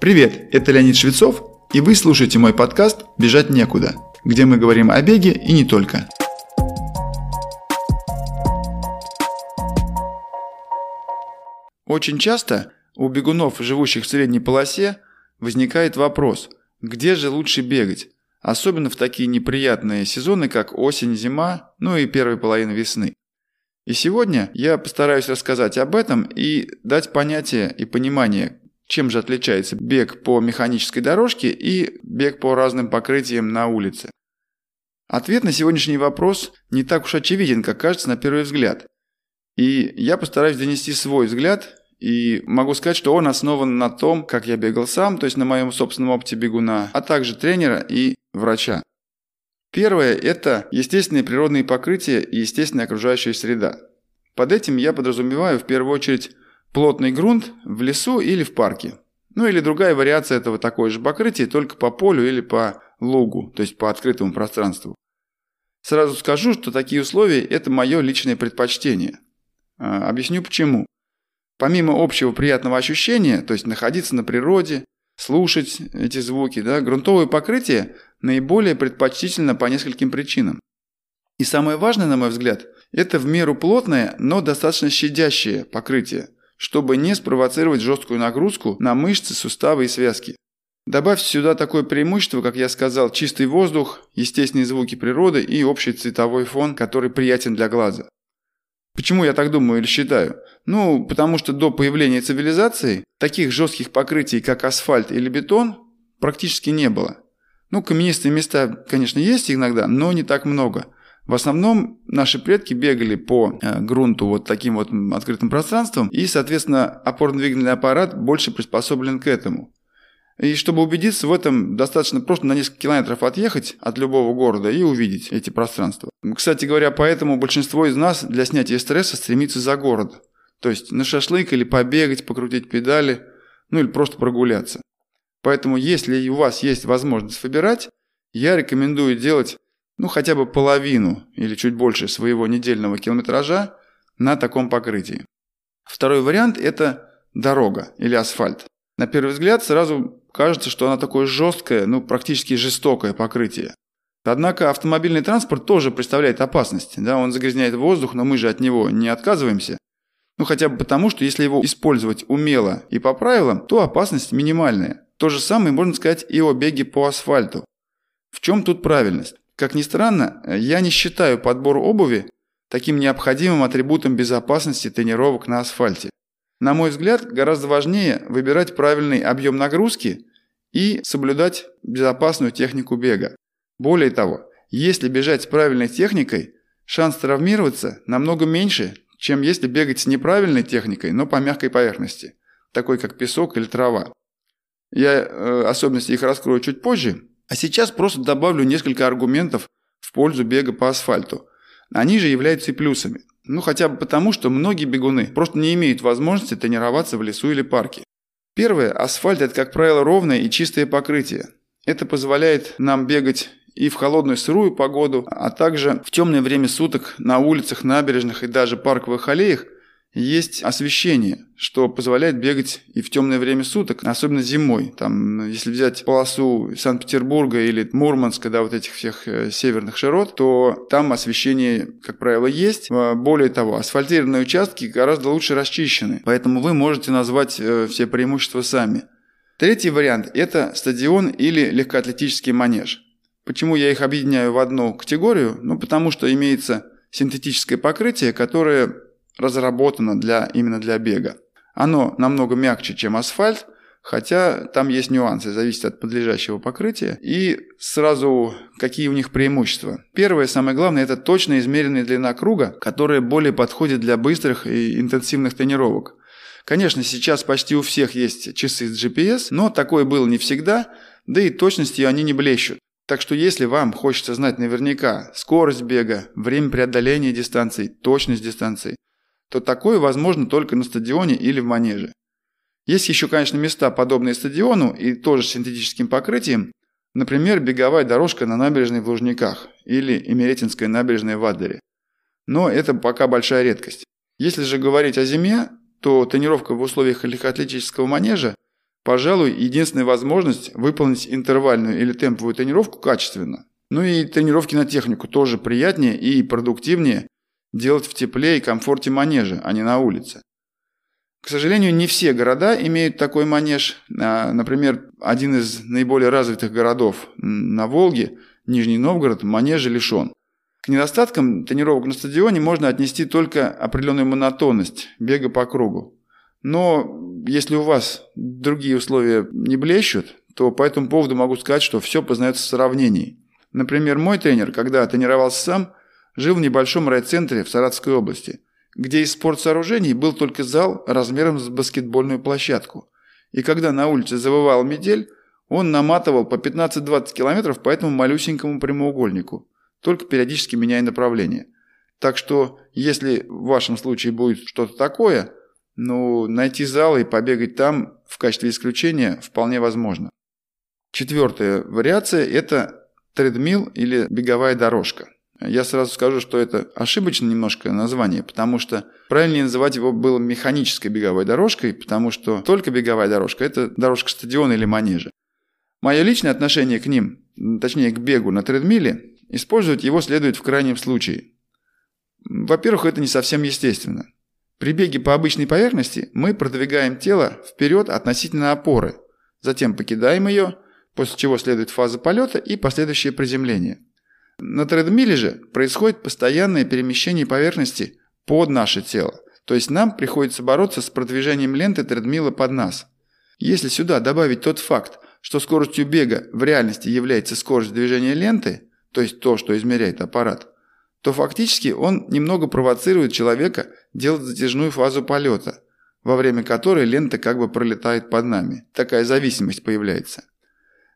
Привет, это Леонид Швецов, и вы слушаете мой подкаст «Бежать некуда», где мы говорим о беге и не только. Очень часто у бегунов, живущих в средней полосе, возникает вопрос, где же лучше бегать, особенно в такие неприятные сезоны, как осень, зима, ну и первая половина весны. И сегодня я постараюсь рассказать об этом и дать понятие и понимание, чем же отличается бег по механической дорожке и бег по разным покрытиям на улице. Ответ на сегодняшний вопрос не так уж очевиден, как кажется на первый взгляд. И я постараюсь донести свой взгляд, и могу сказать, что он основан на том, как я бегал сам, то есть на моем собственном опыте бегуна, а также тренера и врача. Первое – это естественные природные покрытия и естественная окружающая среда. Под этим я подразумеваю в первую очередь плотный грунт в лесу или в парке. Ну или другая вариация этого такое же покрытие, только по полю или по лугу, то есть по открытому пространству. Сразу скажу, что такие условия – это мое личное предпочтение. А, объясню почему. Помимо общего приятного ощущения, то есть находиться на природе, слушать эти звуки, да, грунтовое покрытие наиболее предпочтительно по нескольким причинам. И самое важное, на мой взгляд, это в меру плотное, но достаточно щадящее покрытие, чтобы не спровоцировать жесткую нагрузку на мышцы, суставы и связки. Добавьте сюда такое преимущество, как я сказал, чистый воздух, естественные звуки природы и общий цветовой фон, который приятен для глаза. Почему я так думаю или считаю? Ну, потому что до появления цивилизации таких жестких покрытий, как асфальт или бетон, практически не было. Ну, каменистые места, конечно, есть иногда, но не так много. В основном наши предки бегали по э, грунту вот таким вот открытым пространством, и, соответственно, опорно-двигательный аппарат больше приспособлен к этому. И чтобы убедиться в этом, достаточно просто на несколько километров отъехать от любого города и увидеть эти пространства. Кстати говоря, поэтому большинство из нас для снятия стресса стремится за город. То есть на шашлык или побегать, покрутить педали, ну или просто прогуляться. Поэтому если у вас есть возможность выбирать, я рекомендую делать ну хотя бы половину или чуть больше своего недельного километража на таком покрытии. Второй вариант – это дорога или асфальт. На первый взгляд сразу кажется, что она такое жесткое, ну практически жестокое покрытие. Однако автомобильный транспорт тоже представляет опасность. Да? Он загрязняет воздух, но мы же от него не отказываемся. Ну хотя бы потому, что если его использовать умело и по правилам, то опасность минимальная. То же самое можно сказать и о беге по асфальту. В чем тут правильность? Как ни странно, я не считаю подбор обуви таким необходимым атрибутом безопасности тренировок на асфальте. На мой взгляд, гораздо важнее выбирать правильный объем нагрузки и соблюдать безопасную технику бега. Более того, если бежать с правильной техникой, шанс травмироваться намного меньше, чем если бегать с неправильной техникой, но по мягкой поверхности, такой как песок или трава. Я э, особенности их раскрою чуть позже, а сейчас просто добавлю несколько аргументов в пользу бега по асфальту. Они же являются и плюсами. Ну хотя бы потому, что многие бегуны просто не имеют возможности тренироваться в лесу или парке. Первое. Асфальт – это, как правило, ровное и чистое покрытие. Это позволяет нам бегать и в холодную сырую погоду, а также в темное время суток на улицах, набережных и даже парковых аллеях есть освещение, что позволяет бегать и в темное время суток, особенно зимой. Там, если взять полосу Санкт-Петербурга или Мурманска, да, вот этих всех э, северных широт, то там освещение, как правило, есть. А, более того, асфальтированные участки гораздо лучше расчищены, поэтому вы можете назвать э, все преимущества сами. Третий вариант – это стадион или легкоатлетический манеж. Почему я их объединяю в одну категорию? Ну, потому что имеется синтетическое покрытие, которое разработано для, именно для бега. Оно намного мягче, чем асфальт, хотя там есть нюансы, зависит от подлежащего покрытия. И сразу какие у них преимущества. Первое, самое главное, это точно измеренная длина круга, которая более подходит для быстрых и интенсивных тренировок. Конечно, сейчас почти у всех есть часы с GPS, но такое было не всегда, да и точностью они не блещут. Так что если вам хочется знать наверняка скорость бега, время преодоления дистанций, точность дистанций, то такое возможно только на стадионе или в манеже. Есть еще, конечно, места, подобные стадиону и тоже с синтетическим покрытием, например, беговая дорожка на набережной в Лужниках или Эмеретинская набережная в Адлере. Но это пока большая редкость. Если же говорить о зиме, то тренировка в условиях легкоатлетического манежа Пожалуй, единственная возможность выполнить интервальную или темповую тренировку качественно. Ну и тренировки на технику тоже приятнее и продуктивнее делать в тепле и комфорте манежа, а не на улице. К сожалению, не все города имеют такой манеж. А, например, один из наиболее развитых городов на Волге, Нижний Новгород, манежа лишен. К недостаткам тренировок на стадионе можно отнести только определенную монотонность бега по кругу. Но если у вас другие условия не блещут, то по этому поводу могу сказать, что все познается в сравнении. Например, мой тренер, когда тренировался сам, жил в небольшом райцентре в Саратовской области, где из спортсооружений был только зал размером с баскетбольную площадку. И когда на улице завывал метель, он наматывал по 15-20 километров по этому малюсенькому прямоугольнику, только периодически меняя направление. Так что, если в вашем случае будет что-то такое – ну, найти зал и побегать там в качестве исключения вполне возможно. Четвертая вариация – это тредмил или беговая дорожка. Я сразу скажу, что это ошибочное немножко название, потому что правильнее называть его было механической беговой дорожкой, потому что только беговая дорожка – это дорожка стадиона или манежа. Мое личное отношение к ним, точнее к бегу на тредмиле, использовать его следует в крайнем случае. Во-первых, это не совсем естественно. При беге по обычной поверхности мы продвигаем тело вперед относительно опоры, затем покидаем ее, после чего следует фаза полета и последующее приземление. На тредмиле же происходит постоянное перемещение поверхности под наше тело, то есть нам приходится бороться с продвижением ленты тредмила под нас. Если сюда добавить тот факт, что скоростью бега в реальности является скорость движения ленты, то есть то, что измеряет аппарат, то фактически он немного провоцирует человека делать затяжную фазу полета, во время которой лента как бы пролетает под нами. Такая зависимость появляется.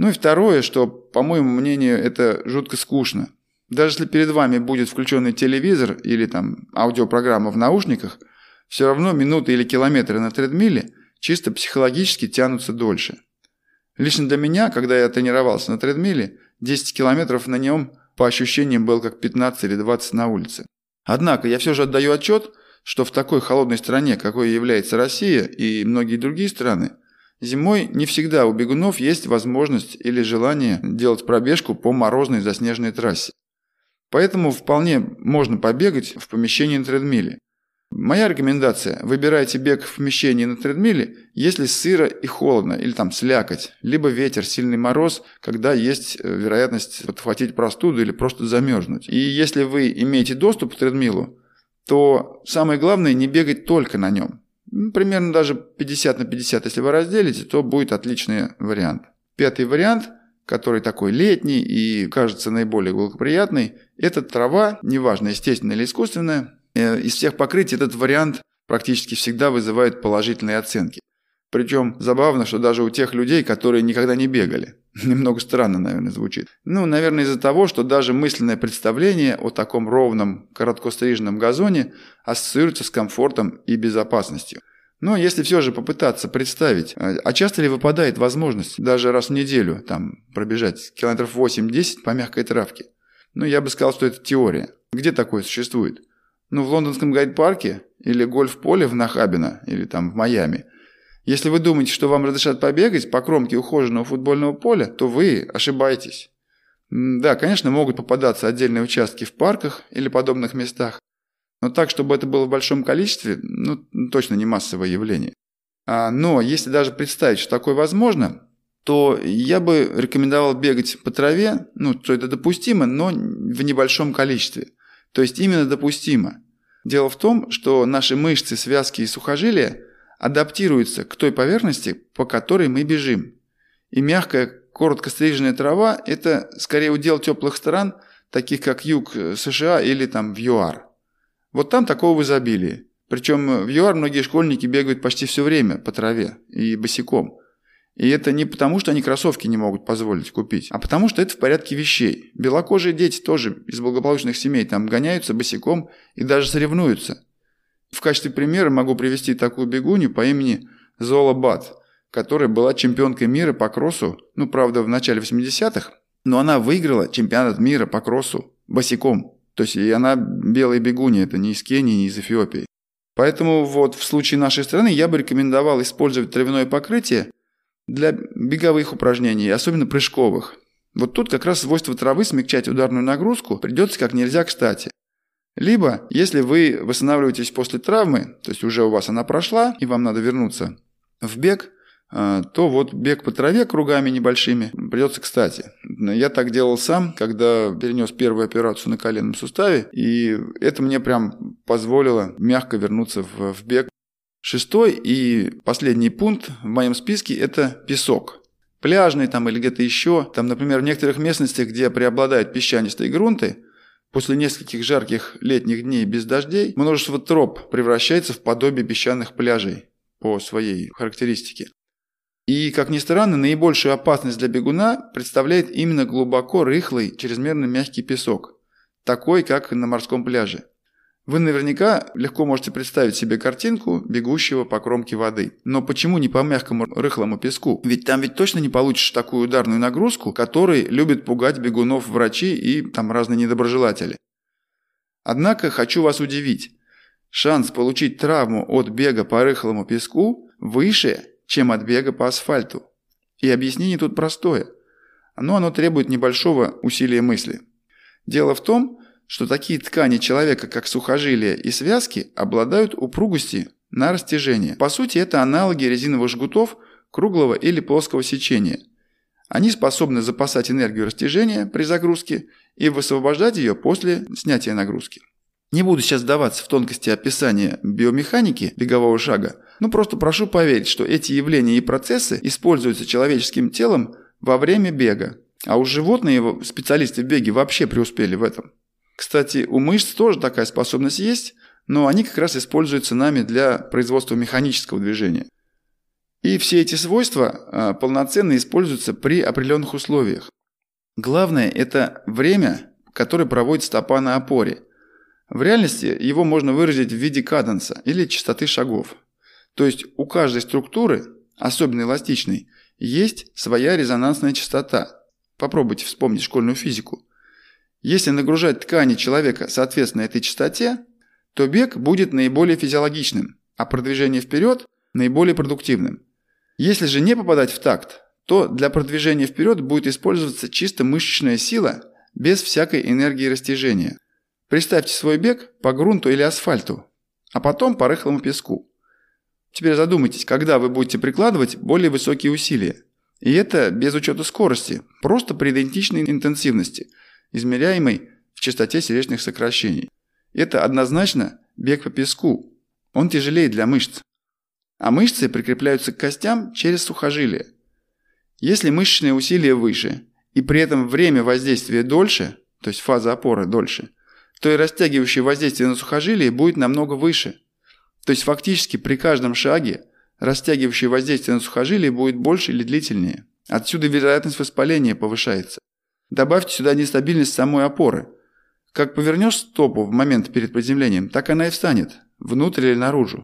Ну и второе, что, по моему мнению, это жутко скучно. Даже если перед вами будет включенный телевизор или там аудиопрограмма в наушниках, все равно минуты или километры на тредмиле чисто психологически тянутся дольше. Лично для меня, когда я тренировался на тредмиле, 10 километров на нем по ощущениям был как 15 или 20 на улице. Однако я все же отдаю отчет, что в такой холодной стране, какой является Россия и многие другие страны, зимой не всегда у бегунов есть возможность или желание делать пробежку по морозной заснеженной трассе. Поэтому вполне можно побегать в помещении на тредмиле. Моя рекомендация – выбирайте бег в помещении на тредмиле, если сыро и холодно, или там слякоть, либо ветер, сильный мороз, когда есть э, вероятность подхватить простуду или просто замерзнуть. И если вы имеете доступ к тредмилу, то самое главное не бегать только на нем. Примерно даже 50 на 50, если вы разделите, то будет отличный вариант. Пятый вариант, который такой летний и кажется наиболее благоприятный, это трава, неважно, естественная или искусственная, Э, из всех покрытий этот вариант практически всегда вызывает положительные оценки. Причем забавно, что даже у тех людей, которые никогда не бегали. Немного странно, наверное, звучит. Ну, наверное, из-за того, что даже мысленное представление о таком ровном, короткостриженном газоне ассоциируется с комфортом и безопасностью. Но если все же попытаться представить, а, а часто ли выпадает возможность даже раз в неделю там пробежать километров 8-10 по мягкой травке? Ну, я бы сказал, что это теория. Где такое существует? Ну, в лондонском гайд-парке или гольф-поле в Нахабино или там в Майами. Если вы думаете, что вам разрешат побегать по кромке ухоженного футбольного поля, то вы ошибаетесь. Да, конечно, могут попадаться отдельные участки в парках или подобных местах, но так, чтобы это было в большом количестве, ну, точно не массовое явление. А, но если даже представить, что такое возможно, то я бы рекомендовал бегать по траве, ну, что это допустимо, но в небольшом количестве – то есть именно допустимо. Дело в том, что наши мышцы, связки и сухожилия адаптируются к той поверхности, по которой мы бежим. И мягкая, коротко стриженная трава – это скорее удел теплых стран, таких как юг США или там в ЮАР. Вот там такого в изобилии. Причем в ЮАР многие школьники бегают почти все время по траве и босиком. И это не потому, что они кроссовки не могут позволить купить, а потому что это в порядке вещей. Белокожие дети тоже из благополучных семей там гоняются босиком и даже соревнуются. В качестве примера могу привести такую бегунью по имени Зола Бат, которая была чемпионкой мира по кроссу, ну, правда, в начале 80-х, но она выиграла чемпионат мира по кроссу босиком. То есть и она белая бегунья, это не из Кении, не из Эфиопии. Поэтому вот в случае нашей страны я бы рекомендовал использовать травяное покрытие для беговых упражнений, особенно прыжковых. Вот тут как раз свойство травы смягчать ударную нагрузку придется как нельзя кстати. Либо, если вы восстанавливаетесь после травмы, то есть уже у вас она прошла, и вам надо вернуться в бег, а, то вот бег по траве кругами небольшими придется кстати. Я так делал сам, когда перенес первую операцию на коленном суставе, и это мне прям позволило мягко вернуться в, в бег. Шестой и последний пункт в моем списке – это песок. Пляжный там или где-то еще. Там, например, в некоторых местностях, где преобладают песчанистые грунты, после нескольких жарких летних дней без дождей, множество троп превращается в подобие песчаных пляжей по своей характеристике. И, как ни странно, наибольшую опасность для бегуна представляет именно глубоко рыхлый, чрезмерно мягкий песок, такой, как на морском пляже. Вы наверняка легко можете представить себе картинку бегущего по кромке воды. Но почему не по мягкому рыхлому песку? Ведь там ведь точно не получишь такую ударную нагрузку, которой любят пугать бегунов врачи и там разные недоброжелатели. Однако хочу вас удивить. Шанс получить травму от бега по рыхлому песку выше, чем от бега по асфальту. И объяснение тут простое. Но оно требует небольшого усилия мысли. Дело в том, что такие ткани человека, как сухожилия и связки, обладают упругостью на растяжение. По сути, это аналоги резиновых жгутов круглого или плоского сечения. Они способны запасать энергию растяжения при загрузке и высвобождать ее после снятия нагрузки. Не буду сейчас вдаваться в тонкости описания биомеханики бегового шага, но просто прошу поверить, что эти явления и процессы используются человеческим телом во время бега. А уж животные специалисты в беге вообще преуспели в этом. Кстати, у мышц тоже такая способность есть, но они как раз используются нами для производства механического движения. И все эти свойства а, полноценно используются при определенных условиях. Главное – это время, которое проводит стопа на опоре – в реальности его можно выразить в виде каденса или частоты шагов. То есть у каждой структуры, особенно эластичной, есть своя резонансная частота. Попробуйте вспомнить школьную физику. Если нагружать ткани человека соответственно этой частоте, то бег будет наиболее физиологичным, а продвижение вперед – наиболее продуктивным. Если же не попадать в такт, то для продвижения вперед будет использоваться чисто мышечная сила без всякой энергии растяжения – Представьте свой бег по грунту или асфальту, а потом по рыхлому песку. Теперь задумайтесь, когда вы будете прикладывать более высокие усилия. И это без учета скорости, просто при идентичной интенсивности, измеряемой в частоте сердечных сокращений. Это однозначно бег по песку. Он тяжелее для мышц. А мышцы прикрепляются к костям через сухожилия. Если мышечные усилия выше, и при этом время воздействия дольше, то есть фаза опоры дольше – то и растягивающее воздействие на сухожилие будет намного выше. То есть фактически при каждом шаге растягивающее воздействие на сухожилие будет больше или длительнее. Отсюда вероятность воспаления повышается. Добавьте сюда нестабильность самой опоры. Как повернешь стопу в момент перед приземлением, так она и встанет, внутрь или наружу.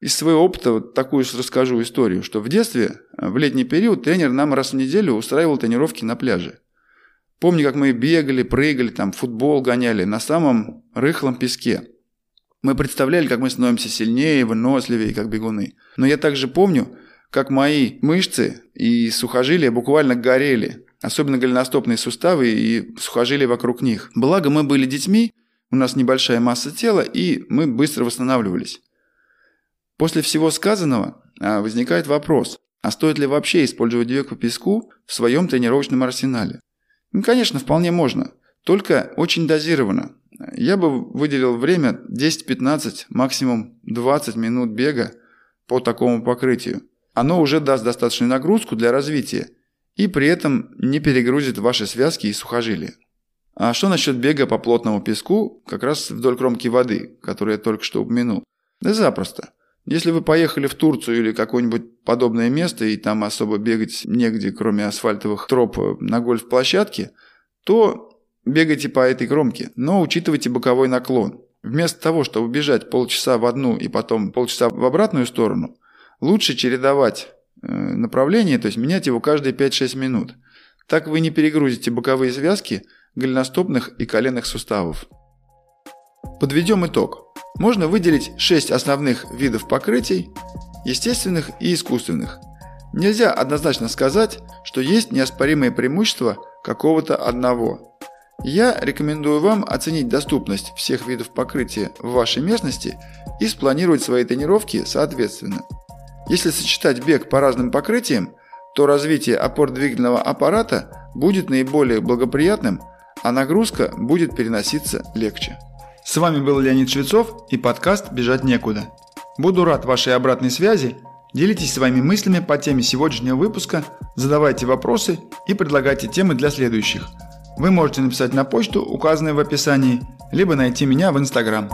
Из своего опыта вот такую расскажу историю, что в детстве, в летний период, тренер нам раз в неделю устраивал тренировки на пляже. Помню, как мы бегали, прыгали, там футбол гоняли на самом рыхлом песке. Мы представляли, как мы становимся сильнее, выносливее, как бегуны. Но я также помню, как мои мышцы и сухожилия буквально горели, особенно голеностопные суставы и сухожилия вокруг них. Благо мы были детьми, у нас небольшая масса тела, и мы быстро восстанавливались. После всего сказанного а, возникает вопрос, а стоит ли вообще использовать бег по песку в своем тренировочном арсенале? Ну, конечно, вполне можно, только очень дозированно. Я бы выделил время 10-15, максимум 20 минут бега по такому покрытию. Оно уже даст достаточную нагрузку для развития и при этом не перегрузит ваши связки и сухожилия. А что насчет бега по плотному песку, как раз вдоль кромки воды, которую я только что упомянул? Да запросто. Если вы поехали в Турцию или какое-нибудь подобное место, и там особо бегать негде, кроме асфальтовых троп на гольф-площадке, то бегайте по этой кромке, но учитывайте боковой наклон. Вместо того, чтобы бежать полчаса в одну и потом полчаса в обратную сторону, лучше чередовать э, направление, то есть менять его каждые 5-6 минут. Так вы не перегрузите боковые связки голеностопных и коленных суставов. Подведем итог. Можно выделить 6 основных видов покрытий – естественных и искусственных. Нельзя однозначно сказать, что есть неоспоримые преимущества какого-то одного. Я рекомендую вам оценить доступность всех видов покрытия в вашей местности и спланировать свои тренировки соответственно. Если сочетать бег по разным покрытиям, то развитие опорно-двигательного аппарата будет наиболее благоприятным, а нагрузка будет переноситься легче. С вами был Леонид Швецов и подкаст «Бежать некуда». Буду рад вашей обратной связи. Делитесь своими мыслями по теме сегодняшнего выпуска, задавайте вопросы и предлагайте темы для следующих. Вы можете написать на почту, указанную в описании, либо найти меня в Инстаграм.